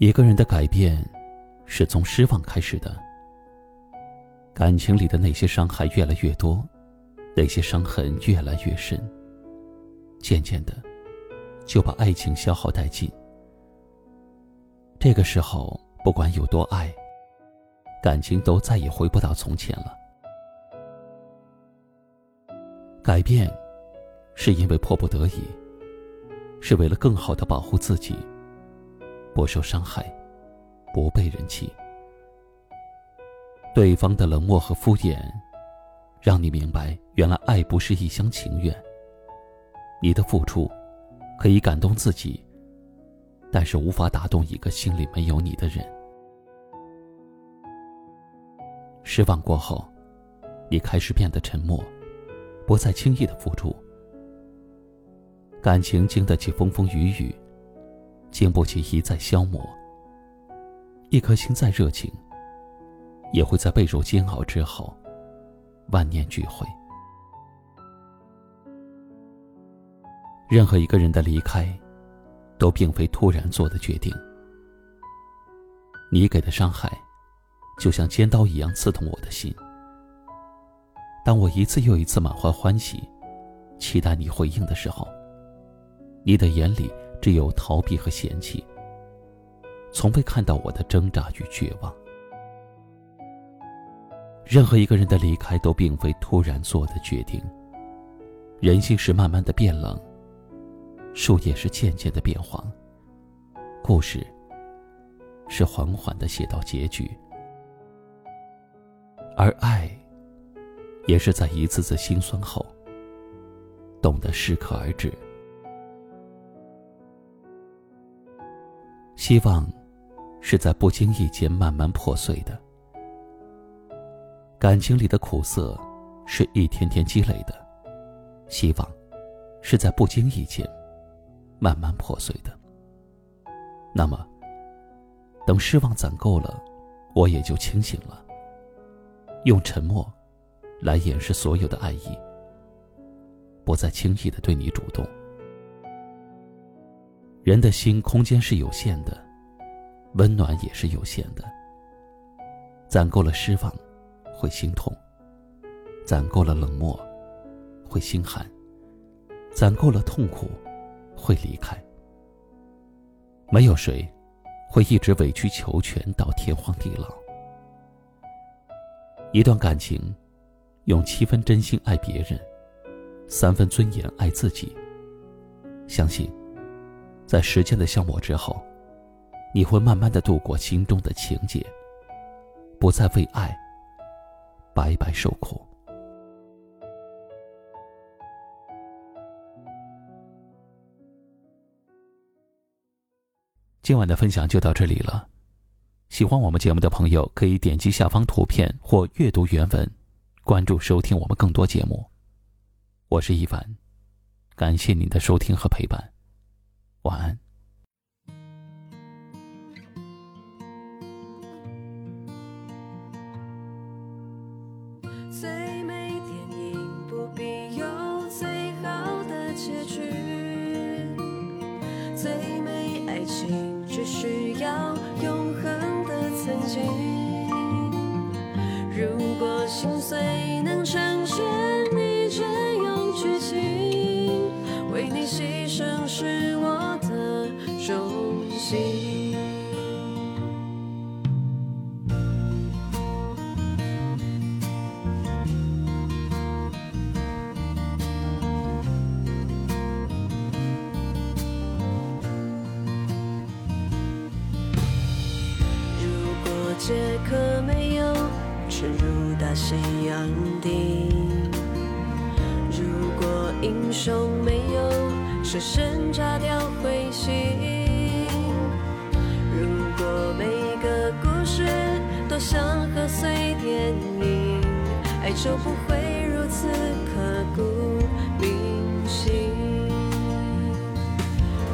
一个人的改变，是从失望开始的。感情里的那些伤害越来越多，那些伤痕越来越深，渐渐的，就把爱情消耗殆尽。这个时候，不管有多爱，感情都再也回不到从前了。改变，是因为迫不得已，是为了更好的保护自己。不受伤害，不被人欺。对方的冷漠和敷衍，让你明白，原来爱不是一厢情愿。你的付出，可以感动自己，但是无法打动一个心里没有你的人。失望过后，你开始变得沉默，不再轻易的付出。感情经得起风风雨雨。经不起一再消磨，一颗心再热情，也会在备受煎熬之后，万念俱灰。任何一个人的离开，都并非突然做的决定。你给的伤害，就像尖刀一样刺痛我的心。当我一次又一次满怀欢喜，期待你回应的时候，你的眼里。只有逃避和嫌弃，从未看到我的挣扎与绝望。任何一个人的离开都并非突然做的决定。人心是慢慢的变冷，树叶是渐渐的变黄，故事是缓缓的写到结局，而爱，也是在一次次心酸后，懂得适可而止。希望，是在不经意间慢慢破碎的。感情里的苦涩，是一天天积累的。希望，是在不经意间慢慢破碎的。那么，等失望攒够了，我也就清醒了。用沉默，来掩饰所有的爱意，不再轻易的对你主动。人的心空间是有限的，温暖也是有限的。攒够了失望，会心痛；攒够了冷漠，会心寒；攒够了痛苦，会离开。没有谁会一直委曲求全到天荒地老。一段感情，用七分真心爱别人，三分尊严爱自己。相信。在时间的消磨之后，你会慢慢的度过心中的情结，不再为爱白白受苦。今晚的分享就到这里了，喜欢我们节目的朋友可以点击下方图片或阅读原文，关注收听我们更多节目。我是一凡，感谢您的收听和陪伴。晚安。最美电影不必有最好的结局，最美爱情只需要永恒的曾经。如果心碎杰克没有沉入大西洋底，如果英雄没有舍身炸掉彗星，如果每个故事都像贺岁电影，爱就不会如此刻骨铭心，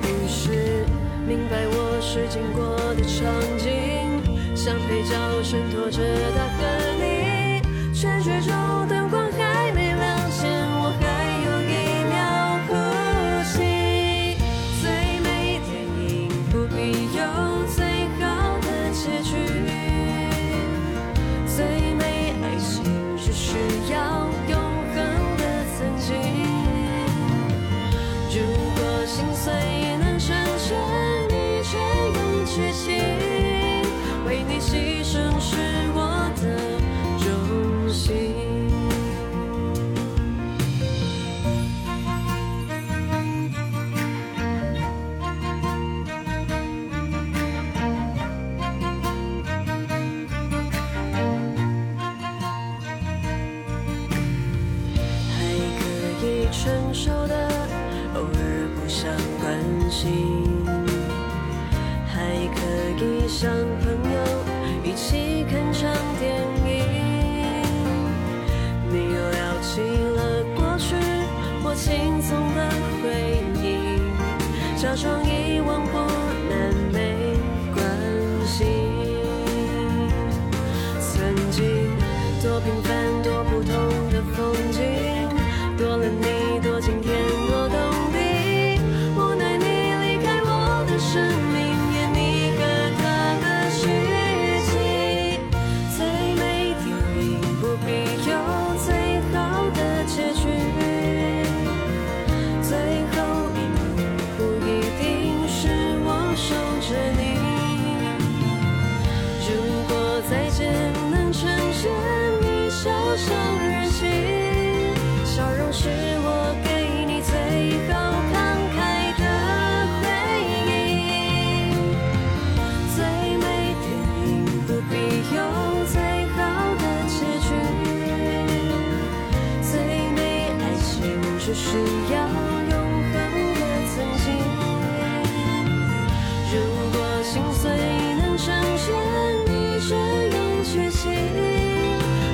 于是明白我是经过的场景。像配角衬托着他和你，全剧终灯光成熟的，偶尔不想关心；还可以像朋友一起看场电影。你又聊起了过去我轻松的回忆，假装遗忘不难没关系。曾经多平凡多普通的风景，多了你需要永恒的曾经。如果心碎能成全你这样决心，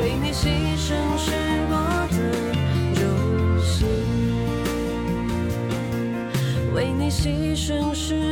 为你牺牲是我的荣幸，为你牺牲是